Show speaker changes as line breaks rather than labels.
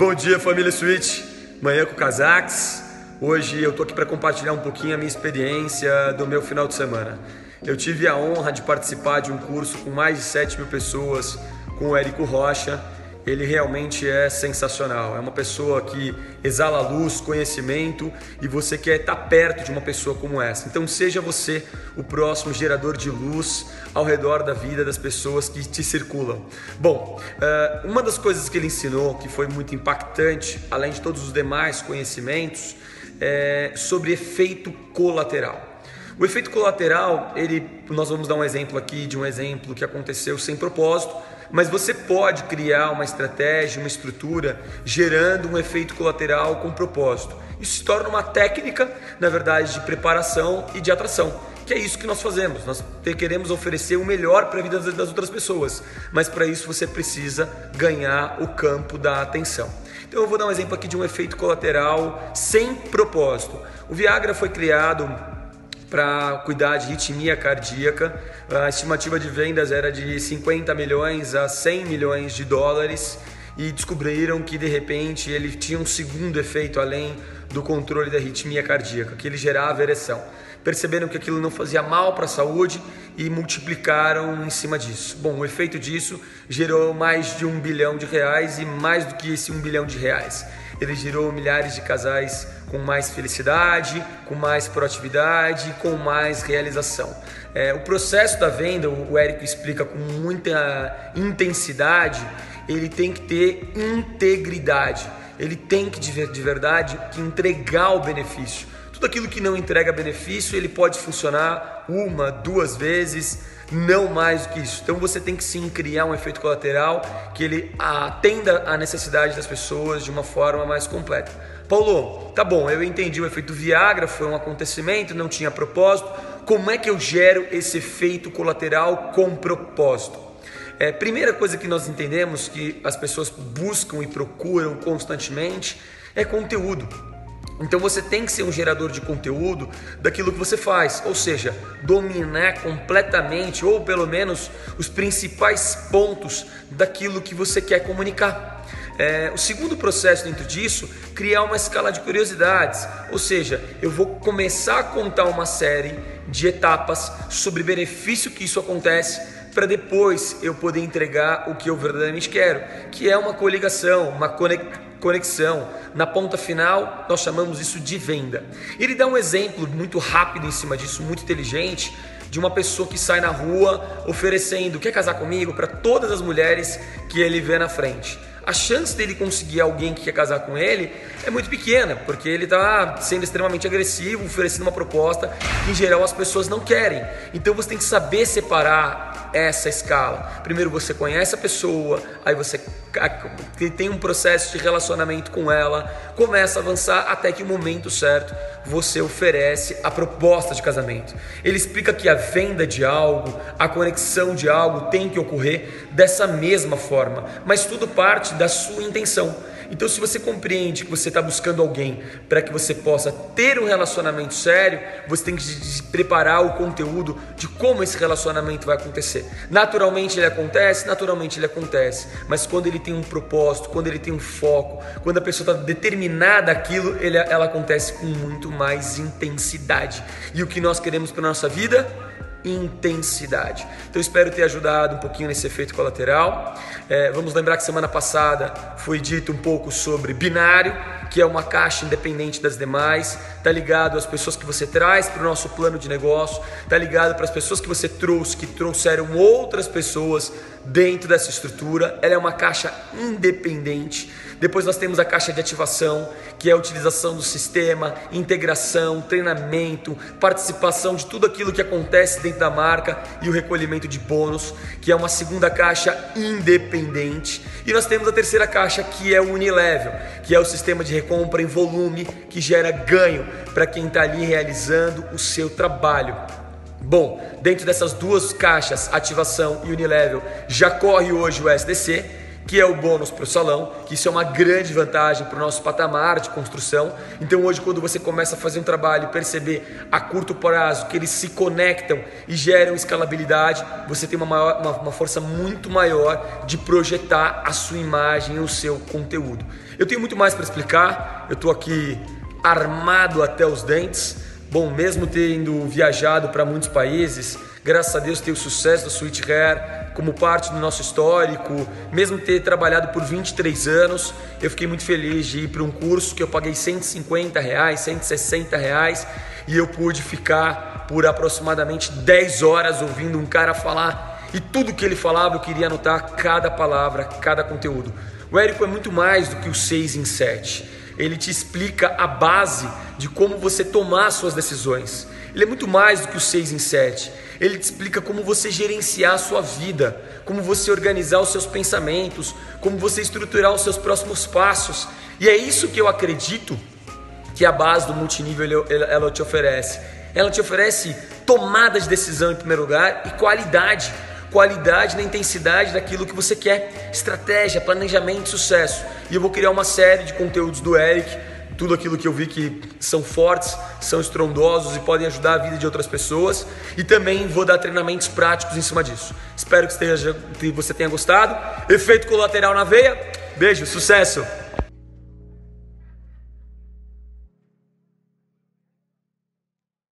Bom dia, família Switch. Manhã com Casaques. Hoje eu tô aqui para compartilhar um pouquinho a minha experiência do meu final de semana. Eu tive a honra de participar de um curso com mais de 7 mil pessoas com o Érico Rocha ele realmente é sensacional. É uma pessoa que exala luz, conhecimento e você quer estar perto de uma pessoa como essa. Então, seja você o próximo gerador de luz ao redor da vida das pessoas que te circulam. Bom, eh, uma das coisas que ele ensinou que foi muito impactante, além de todos os demais conhecimentos, é sobre efeito colateral. O efeito colateral, ele, nós vamos dar um exemplo aqui de um exemplo que aconteceu sem propósito mas você pode criar uma estratégia, uma estrutura, gerando um efeito colateral com propósito. Isso se torna uma técnica, na verdade, de preparação e de atração. Que é isso que nós fazemos. Nós queremos oferecer o melhor para a vida das outras pessoas, mas para isso você precisa ganhar o campo da atenção. Então eu vou dar um exemplo aqui de um efeito colateral sem propósito. O Viagra foi criado para cuidar de arritmia cardíaca. A estimativa de vendas era de 50 milhões a 100 milhões de dólares e descobriram que de repente ele tinha um segundo efeito além do controle da arritmia cardíaca, que ele gerava ereção. Perceberam que aquilo não fazia mal para a saúde e multiplicaram em cima disso. Bom, o efeito disso gerou mais de um bilhão de reais e mais do que esse um bilhão de reais. Ele gerou milhares de casais com mais felicidade, com mais proatividade, com mais realização. É, o processo da venda, o Érico explica com muita intensidade, ele tem que ter integridade, ele tem que de verdade que entregar o benefício. Tudo aquilo que não entrega benefício, ele pode funcionar uma, duas vezes, não mais do que isso. Então você tem que sim criar um efeito colateral que ele atenda à necessidade das pessoas de uma forma mais completa. Paulo, tá bom, eu entendi o efeito Viagra, foi um acontecimento, não tinha propósito. Como é que eu gero esse efeito colateral com propósito? É, primeira coisa que nós entendemos que as pessoas buscam e procuram constantemente é conteúdo. Então você tem que ser um gerador de conteúdo daquilo que você faz, ou seja, dominar completamente ou pelo menos os principais pontos daquilo que você quer comunicar. É, o segundo processo dentro disso, criar uma escala de curiosidades, ou seja, eu vou começar a contar uma série de etapas sobre benefício que isso acontece para depois eu poder entregar o que eu verdadeiramente quero, que é uma coligação, uma conexão. Na ponta final, nós chamamos isso de venda. Ele dá um exemplo muito rápido em cima disso, muito inteligente, de uma pessoa que sai na rua oferecendo, quer casar comigo, para todas as mulheres que ele vê na frente a chance dele conseguir alguém que quer casar com ele é muito pequena, porque ele está sendo extremamente agressivo, oferecendo uma proposta que em geral as pessoas não querem. Então você tem que saber separar essa escala. Primeiro você conhece a pessoa, aí você tem um processo de relacionamento com ela, começa a avançar até que o momento certo você oferece a proposta de casamento. Ele explica que a venda de algo, a conexão de algo tem que ocorrer dessa mesma forma, mas tudo parte da sua intenção. Então, se você compreende que você está buscando alguém para que você possa ter um relacionamento sério, você tem que preparar o conteúdo de como esse relacionamento vai acontecer. Naturalmente ele acontece, naturalmente ele acontece, mas quando ele tem um propósito, quando ele tem um foco, quando a pessoa está determinada aquilo, ela acontece com muito mais intensidade. E o que nós queremos para nossa vida? Intensidade. Então espero ter ajudado um pouquinho nesse efeito colateral. É, vamos lembrar que semana passada foi dito um pouco sobre binário, que é uma caixa independente das demais. Tá ligado às pessoas que você traz para o nosso plano de negócio. Tá ligado para as pessoas que você trouxe, que trouxeram outras pessoas dentro dessa estrutura. Ela é uma caixa independente. Depois nós temos a caixa de ativação, que é a utilização do sistema, integração, treinamento, participação de tudo aquilo que acontece dentro da marca e o recolhimento de bônus, que é uma segunda caixa independente. E nós temos a terceira caixa, que é o Unilevel, que é o sistema de recompra em volume que gera ganho para quem está ali realizando o seu trabalho. Bom, dentro dessas duas caixas, ativação e Unilevel, já corre hoje o SDC que é o bônus para o salão, que isso é uma grande vantagem para o nosso patamar de construção. Então hoje quando você começa a fazer um trabalho e perceber a curto prazo que eles se conectam e geram escalabilidade, você tem uma, maior, uma, uma força muito maior de projetar a sua imagem o seu conteúdo. Eu tenho muito mais para explicar, eu estou aqui armado até os dentes. Bom, mesmo tendo viajado para muitos países, graças a Deus tenho o sucesso da Sweet Hair como parte do nosso histórico, mesmo ter trabalhado por 23 anos, eu fiquei muito feliz de ir para um curso que eu paguei 150 reais, 160 reais e eu pude ficar por aproximadamente 10 horas ouvindo um cara falar e tudo que ele falava eu queria anotar cada palavra, cada conteúdo. O Érico é muito mais do que o 6 em 7 ele te explica a base de como você tomar suas decisões. Ele é muito mais do que o 6 em 7. Ele te explica como você gerenciar a sua vida, como você organizar os seus pensamentos, como você estruturar os seus próximos passos. E é isso que eu acredito que a base do multinível ela te oferece. Ela te oferece tomada de decisão em primeiro lugar e qualidade qualidade na intensidade daquilo que você quer, estratégia, planejamento, sucesso. E eu vou criar uma série de conteúdos do Eric, tudo aquilo que eu vi que são fortes, são estrondosos e podem ajudar a vida de outras pessoas. E também vou dar treinamentos práticos em cima disso. Espero que, esteja, que você tenha gostado. Efeito colateral na veia. Beijo, sucesso!